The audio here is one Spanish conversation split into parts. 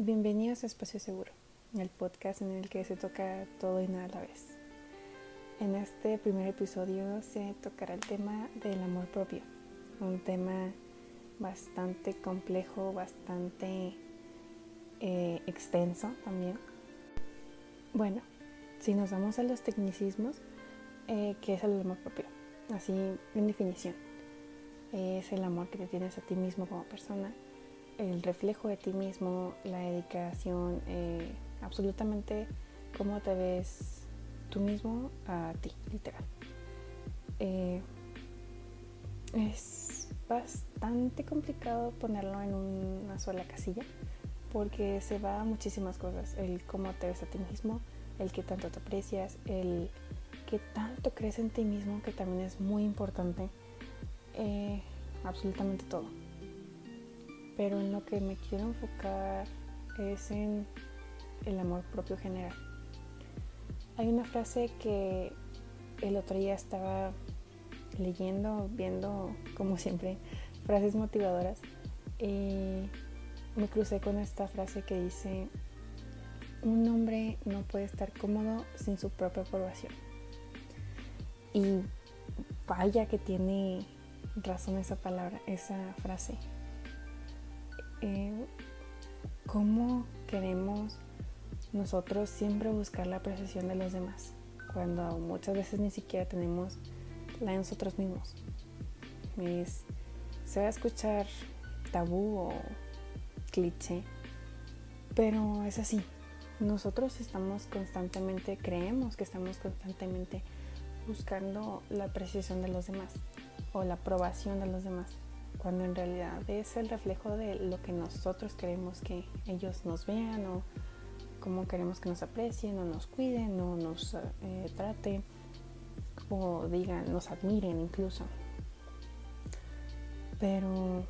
Bienvenidos a Espacio Seguro, el podcast en el que se toca todo y nada a la vez. En este primer episodio se tocará el tema del amor propio, un tema bastante complejo, bastante eh, extenso también. Bueno, si nos vamos a los tecnicismos, eh, ¿qué es el amor propio? Así en definición, es el amor que te tienes a ti mismo como persona el reflejo de ti mismo, la dedicación, eh, absolutamente cómo te ves tú mismo a ti, literal. Eh, es bastante complicado ponerlo en una sola casilla porque se va a muchísimas cosas. El cómo te ves a ti mismo, el que tanto te aprecias, el que tanto crees en ti mismo, que también es muy importante. Eh, absolutamente todo pero en lo que me quiero enfocar es en el amor propio general. Hay una frase que el otro día estaba leyendo, viendo, como siempre, frases motivadoras y me crucé con esta frase que dice, un hombre no puede estar cómodo sin su propia aprobación. Y vaya que tiene razón esa palabra, esa frase. Eh, cómo queremos nosotros siempre buscar la apreciación de los demás, cuando muchas veces ni siquiera tenemos la de nosotros mismos. se va a escuchar tabú o cliché, pero es así. Nosotros estamos constantemente, creemos que estamos constantemente buscando la apreciación de los demás o la aprobación de los demás cuando en realidad es el reflejo de lo que nosotros queremos que ellos nos vean o cómo queremos que nos aprecien o nos cuiden o nos eh, traten o digan, nos admiren incluso. Pero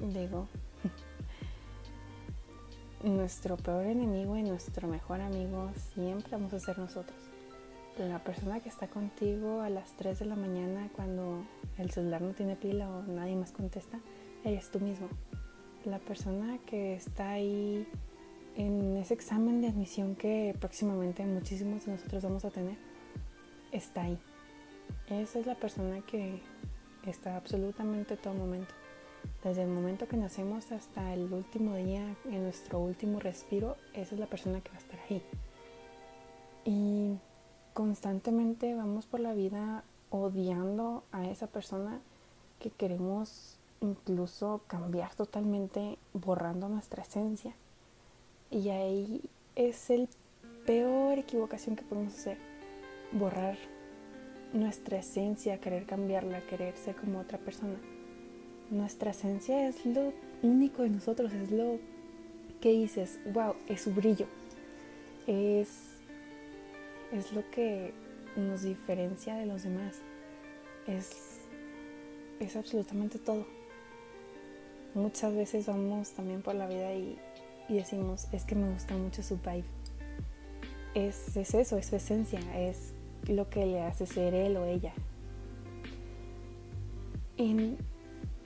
digo, nuestro peor enemigo y nuestro mejor amigo siempre vamos a ser nosotros la persona que está contigo a las 3 de la mañana cuando el celular no tiene pila o nadie más contesta, eres tú mismo. La persona que está ahí en ese examen de admisión que próximamente muchísimos de nosotros vamos a tener, está ahí. Esa es la persona que está absolutamente todo momento. Desde el momento que nacemos hasta el último día, en nuestro último respiro, esa es la persona que va a estar ahí. Y constantemente vamos por la vida odiando a esa persona que queremos incluso cambiar totalmente, borrando nuestra esencia. Y ahí es el peor equivocación que podemos hacer, borrar nuestra esencia, querer cambiarla, querer ser como otra persona. Nuestra esencia es lo único de nosotros, es lo que dices, wow, es su brillo, es es lo que nos diferencia de los demás. Es, es absolutamente todo. Muchas veces vamos también por la vida y, decimos, es que me gusta mucho su vibe. Es, eso, es su esencia, es lo que le hace ser él o ella. Y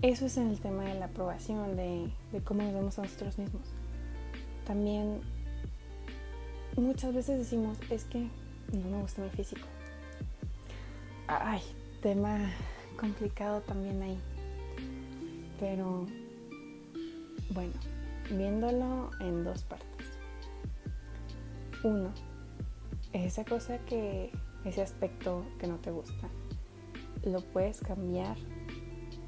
eso es en el tema de la aprobación, de, de cómo nos vemos a nosotros mismos. También muchas veces decimos, es que no me gusta mi físico. Ay, tema complicado también ahí. Pero bueno, viéndolo en dos partes. Uno, esa cosa que, ese aspecto que no te gusta, ¿lo puedes cambiar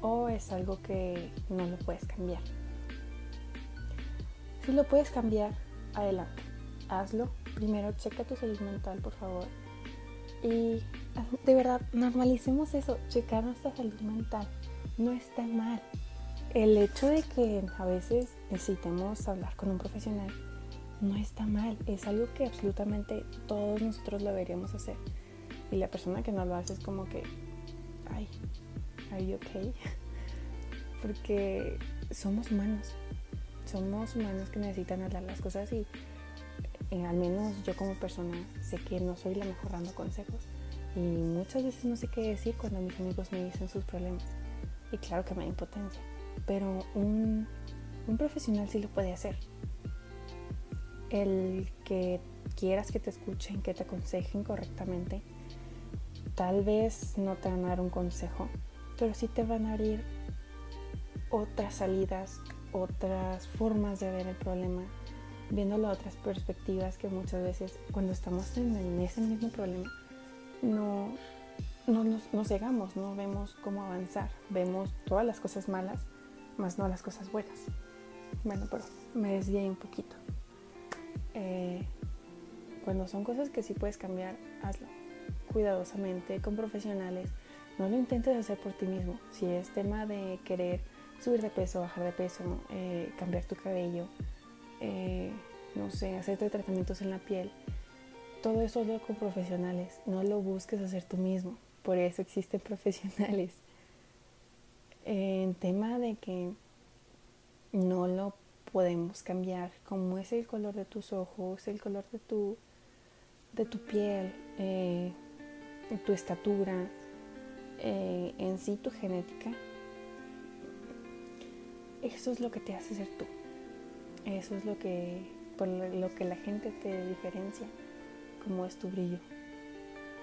o es algo que no lo puedes cambiar? Si lo puedes cambiar, adelante, hazlo primero checa tu salud mental, por favor. Y de verdad, normalicemos eso, checar nuestra salud mental. No está mal. El hecho de que a veces necesitemos hablar con un profesional no está mal. Es algo que absolutamente todos nosotros lo deberíamos hacer. Y la persona que no lo hace es como que, ay, are you okay? Porque somos humanos. Somos humanos que necesitan hablar las cosas y eh, al menos yo como persona sé que no soy la mejor dando consejos y muchas veces no sé qué decir cuando mis amigos me dicen sus problemas y claro que me da impotencia pero un, un profesional sí lo puede hacer. El que quieras que te escuchen, que te aconsejen correctamente, tal vez no te van a dar un consejo, pero sí te van a abrir otras salidas, otras formas de ver el problema, viéndolo otras perspectivas que muchas veces cuando estamos en, ese mismo problema no, no nos, cegamos, no vemos cómo avanzar, vemos todas las cosas malas, más no las cosas buenas. Bueno, pero me desvié un poquito. Eh, cuando son cosas que sí puedes cambiar, hazlo cuidadosamente, con profesionales. No lo intentes hacer por ti mismo. Si es tema de querer subir de peso, bajar de peso, eh, cambiar tu cabello, eh, no sé, hacerte tratamientos en la piel, todo eso lo con profesionales. No lo busques hacer tú mismo. Por eso existen profesionales. En tema de que no lo podemos cambiar, como es el color de tus ojos, el color de tu, de tu piel, eh, tu estatura, eh, en sí tu genética, eso es lo que te hace ser tú. Eso es lo que, por lo que la gente te diferencia, como es tu brillo.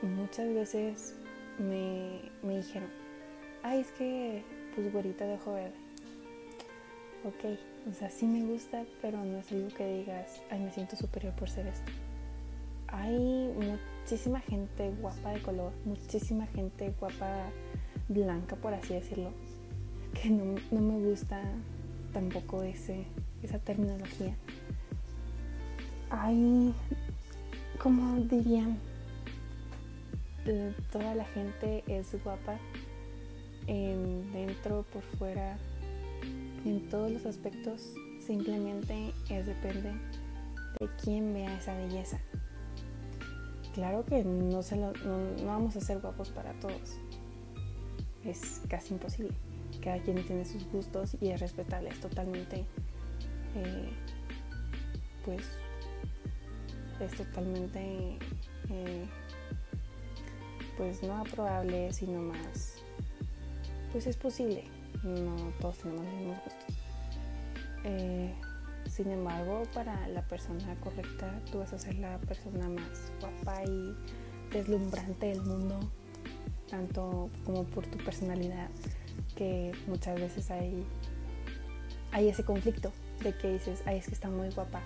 Muchas veces me, me dijeron, ay, es que pues güerita de ojo verde. Ok, o sea, sí me gusta, pero no es algo que digas, ay, me siento superior por ser esto. Hay muchísima gente guapa de color, muchísima gente guapa blanca, por así decirlo, que no, me gusta tampoco ese, esa terminología. Hay, como dirían, toda la gente es guapa en, dentro, por fuera, en todos los aspectos, simplemente es depende de quién vea esa belleza. Claro que no, se no, vamos a ser guapos para todos. Es casi imposible. Cada quien tiene sus gustos y es respetable, es totalmente, eh, pues, es totalmente, eh, pues no aprobable, sino más, pues es posible. No todos tenemos los mismos gustos. Eh, sin embargo, para la persona correcta, tú vas a ser la persona más guapa y deslumbrante del mundo, tanto como por tu personalidad, que muchas veces hay, hay ese conflicto de que dices, ay, es que está muy guapa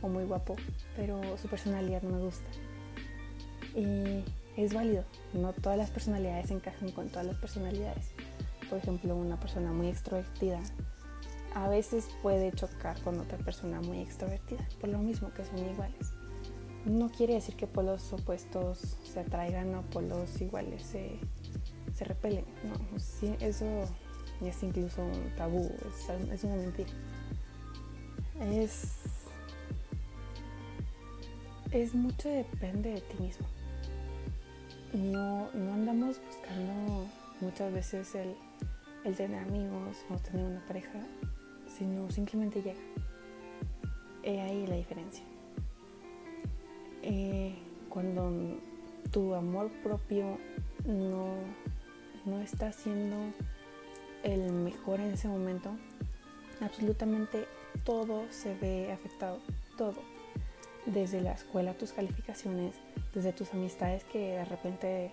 o muy guapo, pero su personalidad no me gusta. Y es válido, no todas las personalidades encajan con todas las personalidades. Por ejemplo, una persona muy extrovertida a veces puede chocar con otra persona muy extrovertida, por lo mismo que son iguales. No quiere decir que polos opuestos se atraigan o polos iguales se, repelen. No, eso es incluso un tabú, es, una mentira. Es, es mucho depende de ti mismo. No, no andamos buscando muchas veces el, el tener amigos o tener una pareja sino simplemente llega. He ahí la diferencia. Eh, cuando tu amor propio no, no está siendo el mejor en ese momento, absolutamente todo se ve afectado, todo. Desde la escuela, tus calificaciones, desde tus amistades que de repente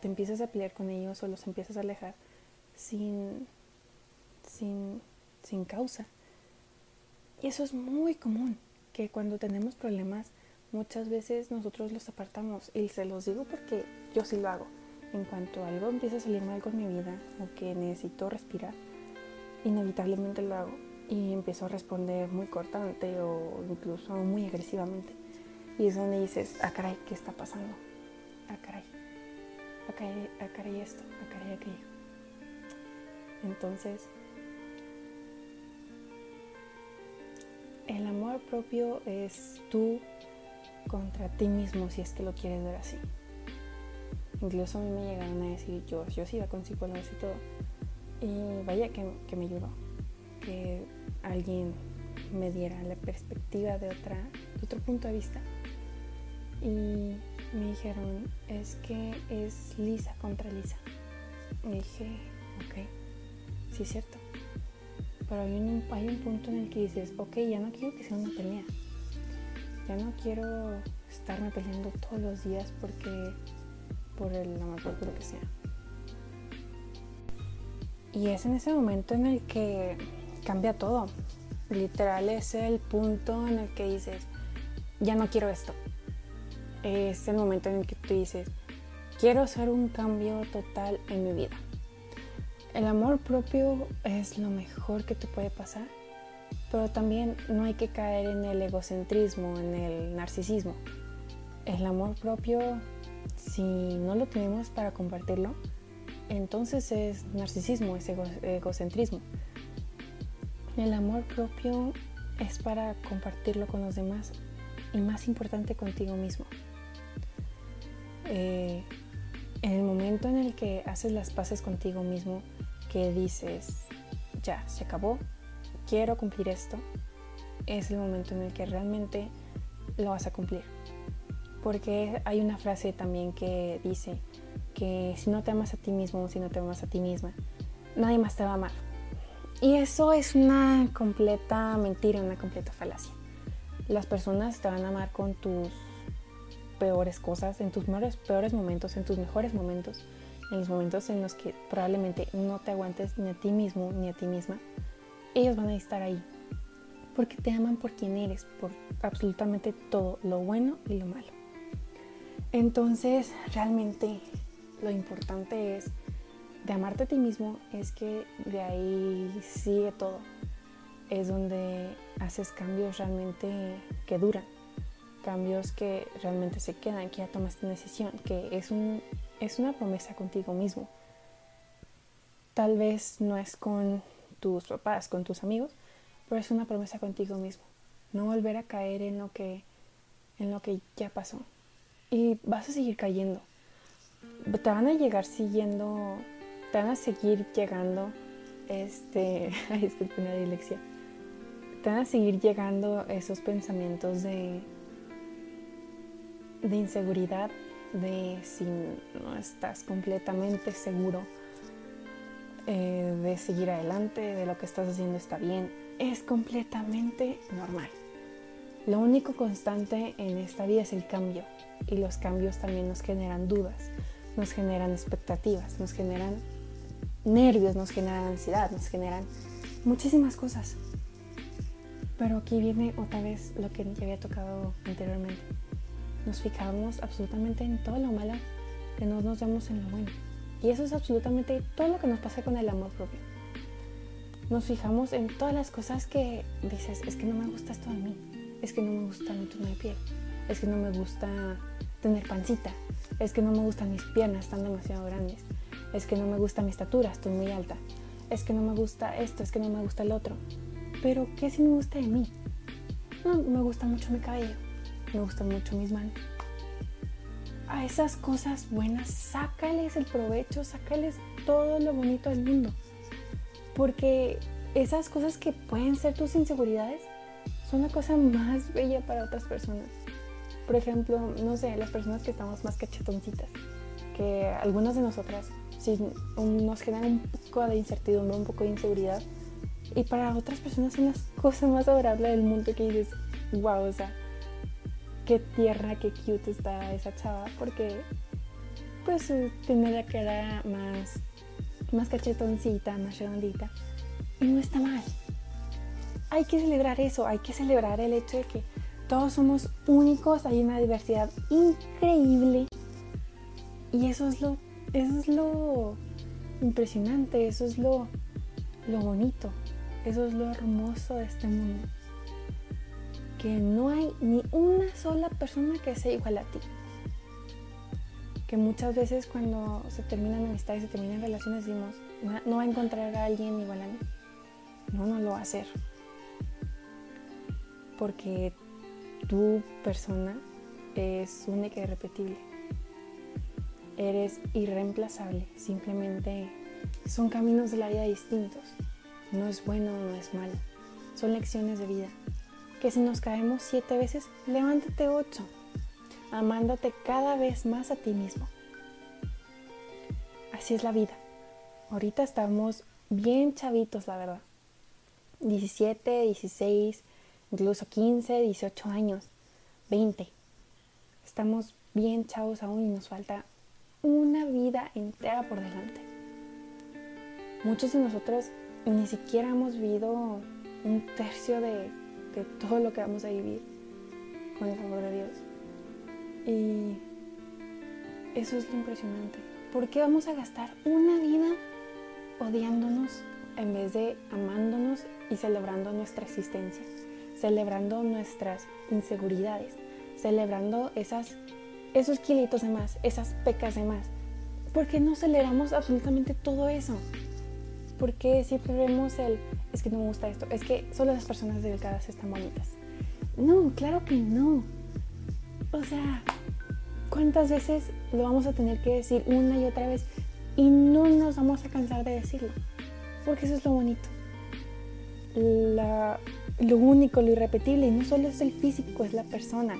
te empiezas a pelear con ellos o los empiezas a alejar sin, sin sin causa. Y eso es muy común, que cuando tenemos problemas muchas veces nosotros los apartamos. Y se los digo porque yo sí lo hago. En cuanto algo empieza a salir mal con mi vida o que necesito respirar, inevitablemente lo hago y empiezo a responder muy cortante o incluso muy agresivamente. Y es donde dices, ah caray, ¿qué está pasando? Ah caray, ah caray, ah caray esto, ah caray aquello. Entonces, El amor propio es tú contra ti mismo, si es que lo quieres ver así. Incluso a mí me llegaron a decir, yo, yo sí iba con psicólogos y todo. Y vaya que, me ayudó, que alguien me diera la perspectiva de, otra, de otro punto de vista. Y me dijeron, es que es Lisa contra Lisa. Y dije, ok, sí es cierto pero hay un, hay un punto en el que dices, ok, ya no quiero que sea una pelea. Ya no quiero estarme peleando todos los días porque por el amor propio que sea. Y es en ese momento en el que cambia todo. Literal es el punto en el que dices, ya no quiero esto. Es el momento en el que tú dices, quiero hacer un cambio total en mi vida. El amor propio es lo mejor que te puede pasar, pero también no hay que caer en el egocentrismo, en el narcisismo. El amor propio, si no lo tenemos para compartirlo, entonces es narcisismo, es egocentrismo. El amor propio es para compartirlo con los demás y más importante contigo mismo. Eh, en el momento en el que haces las paces contigo mismo, que dices, ya, se acabó, quiero cumplir esto, es el momento en el que realmente lo vas a cumplir. Porque hay una frase también que dice que si no te amas a ti mismo, si no te amas a ti misma, nadie más te va a amar. Y eso es una completa mentira, una completa falacia. Las personas te van a amar con tus peores cosas, en tus peores momentos, en tus mejores momentos, en los momentos en los que probablemente no te aguantes ni a ti mismo ni a ti misma. Ellos van a estar ahí porque te aman por quien eres, por absolutamente todo, lo bueno y lo malo. Entonces, realmente lo importante es de amarte a ti mismo es que de ahí sigue todo. Es donde haces cambios realmente que duran, cambios que realmente se quedan, que ya tomaste una decisión, que es, un, es una promesa contigo mismo. Tal vez no es con tus papás, con tus amigos, pero es una promesa contigo mismo. No volver a caer en lo que, en lo que ya pasó. Y vas a seguir cayendo. Te van a llegar siguiendo te van a seguir llegando, este, ay, disculpe una dislexia, te van a seguir llegando esos pensamientos de, de inseguridad, de si no estás completamente seguro eh, de seguir adelante, de lo que estás haciendo está bien, es completamente normal. Lo único constante en esta vida es el cambio y los cambios también nos generan dudas, nos generan expectativas, nos generan nervios, nos generan ansiedad, nos generan muchísimas cosas. Pero aquí viene otra vez lo que ya había tocado anteriormente. Nos fijamos absolutamente en todo lo malo que no nos vemos en lo bueno. Y eso es absolutamente todo lo que nos pasa con el amor propio. Nos fijamos en todas las cosas que dices, es que no me gusta esto de mí, es que no me gusta mi tono de piel, es que no me gusta tener pancita, es que no me gustan mis piernas, están demasiado grandes, es que no me gusta mi estatura, estoy muy alta, es que no me gusta esto, es que no me gusta el otro. Pero ¿qué si me gusta de mí? No, me gusta mucho mi cabello, me gustan mucho mis manos. A esas cosas buenas, sácales el provecho, sácales todo lo bonito del mundo. Porque esas cosas que pueden ser tus inseguridades son la cosa más bella para otras personas. Por ejemplo, no sé, las personas que estamos más cachetoncitas, que algunas de nosotras si nos genera un poco de incertidumbre, un poco de inseguridad. Y para otras personas son las cosas más adorables del mundo que dices, wow, o sea, qué tierna, qué cute está esa chava, porque pues tiene la cara más, más cachetoncita, más redondita. Y no está mal. Hay que celebrar eso, hay que celebrar el hecho de que todos somos únicos, hay una diversidad increíble. Y eso es lo eso es lo impresionante, eso es lo, lo bonito, eso es lo hermoso de este mundo. Que no hay ni una sola persona que sea igual a ti. Que muchas veces cuando se terminan amistades, se terminan relaciones, decimos, no va a encontrar a alguien igual a mí. No, no lo va a hacer. Porque tu persona es única y irrepetible eres irreemplazable, simplemente son caminos de la vida distintos. No es bueno, no es malo, son lecciones de vida. Que si nos caemos siete veces, levántate ocho, amándote cada vez más a ti mismo. Así es la vida. Ahorita estamos bien chavitos, la verdad. 17, 16, incluso 15, 18 años, 20. Estamos bien chavos aún y nos falta una vida entera por delante. Muchos de nosotros ni siquiera hemos vivido un tercio de, todo lo que vamos a vivir con el favor de Dios. Y eso es lo impresionante. ¿Por qué vamos a gastar una vida odiándonos en vez de amándonos y celebrando nuestra existencia? Celebrando nuestras inseguridades, celebrando esos kilitos de más, esas pecas de más. ¿Por qué no celebramos absolutamente todo eso? ¿Por qué siempre vemos el, es que no me gusta esto, es que solo las personas delgadas están bonitas? No, claro que no. O sea, ¿cuántas veces lo vamos a tener que decir una y otra vez y no nos vamos a cansar de decirlo? Porque eso es lo bonito. Lo único, lo irrepetible, y no solo es el físico, es la persona,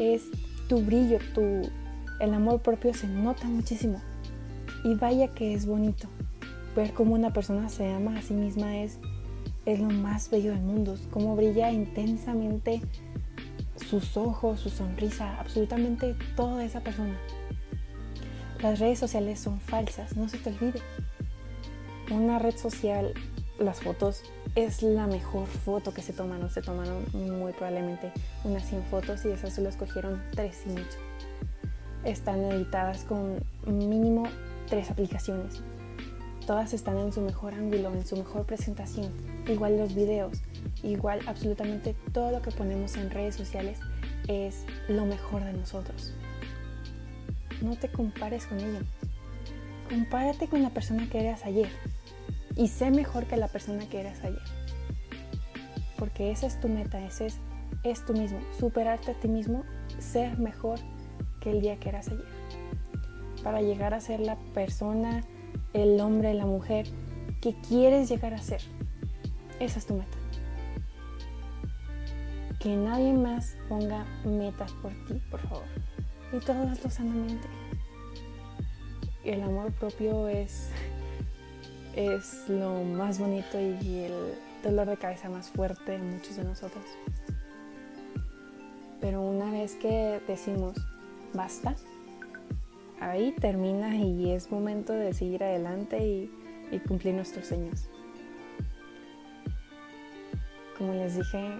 es tu brillo, tu, el amor propio se nota muchísimo. Y vaya que es bonito. Ver cómo una persona se ama a sí misma es, es lo más bello del mundo. Cómo brilla intensamente sus ojos, su sonrisa, absolutamente toda esa persona. Las redes sociales son falsas, no se te olvide. Una red social, las fotos, es la mejor foto que se tomaron. Se tomaron muy probablemente unas 100 fotos y esas solo escogieron 3 y mucho. Están editadas con mínimo 3 aplicaciones. Todas están en su mejor ángulo, en su mejor presentación. Igual los videos, igual absolutamente todo lo que ponemos en redes sociales es lo mejor de nosotros. No te compares con ella. Compárate con la persona que eras ayer y sé mejor que la persona que eras ayer. Porque esa es tu meta, ese es, es tú mismo, superarte a ti mismo, ser mejor que el día que eras ayer. Para llegar a ser la persona, el hombre, la mujer que quieres llegar a ser. Esa es tu meta. Que nadie más ponga metas por ti, por favor. Y todo hazlo sanamente. El amor propio es es lo más bonito y el dolor de cabeza más fuerte de muchos de nosotros. Pero una vez que decimos basta, ahí termina y es momento de seguir adelante y, y cumplir nuestros sueños. Como les dije,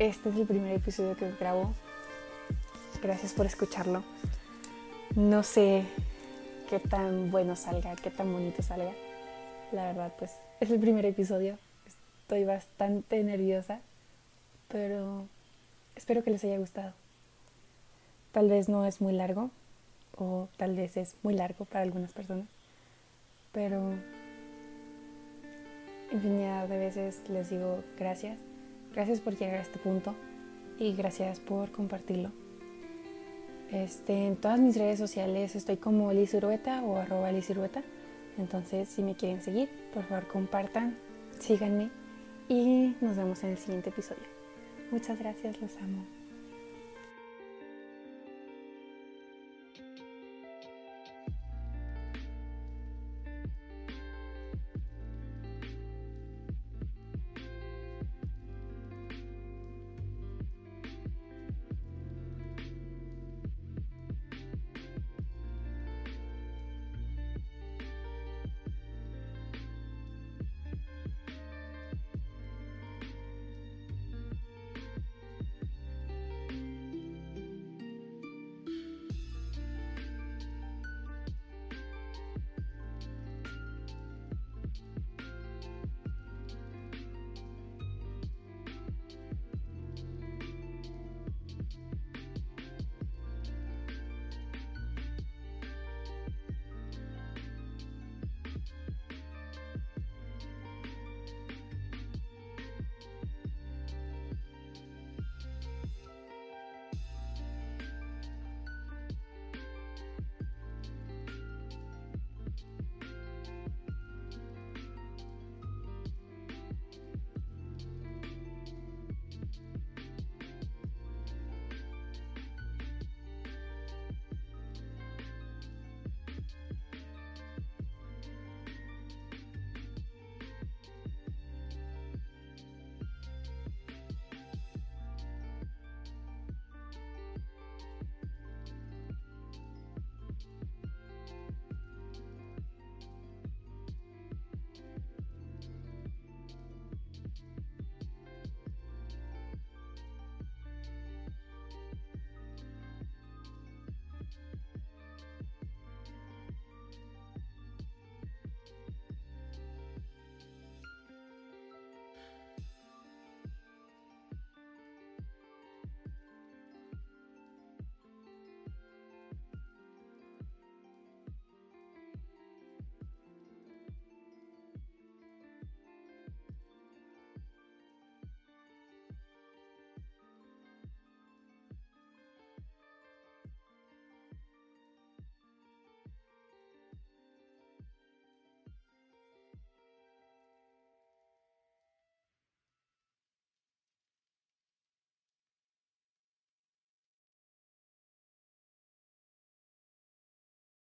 este es el primer episodio que grabo. Gracias por escucharlo. No sé qué tan bueno salga, qué tan bonito salga la verdad, pues es el primer episodio. Estoy bastante nerviosa, pero espero que les haya gustado. Tal vez no es muy largo, o tal vez es muy largo para algunas personas, pero infinidad de veces les digo gracias. Gracias por llegar a este punto y gracias por compartirlo. Este, en todas mis redes sociales estoy como Liz o arroba entonces, si me quieren seguir, por favor compartan, síganme y nos vemos en el siguiente episodio. Muchas gracias, los amo.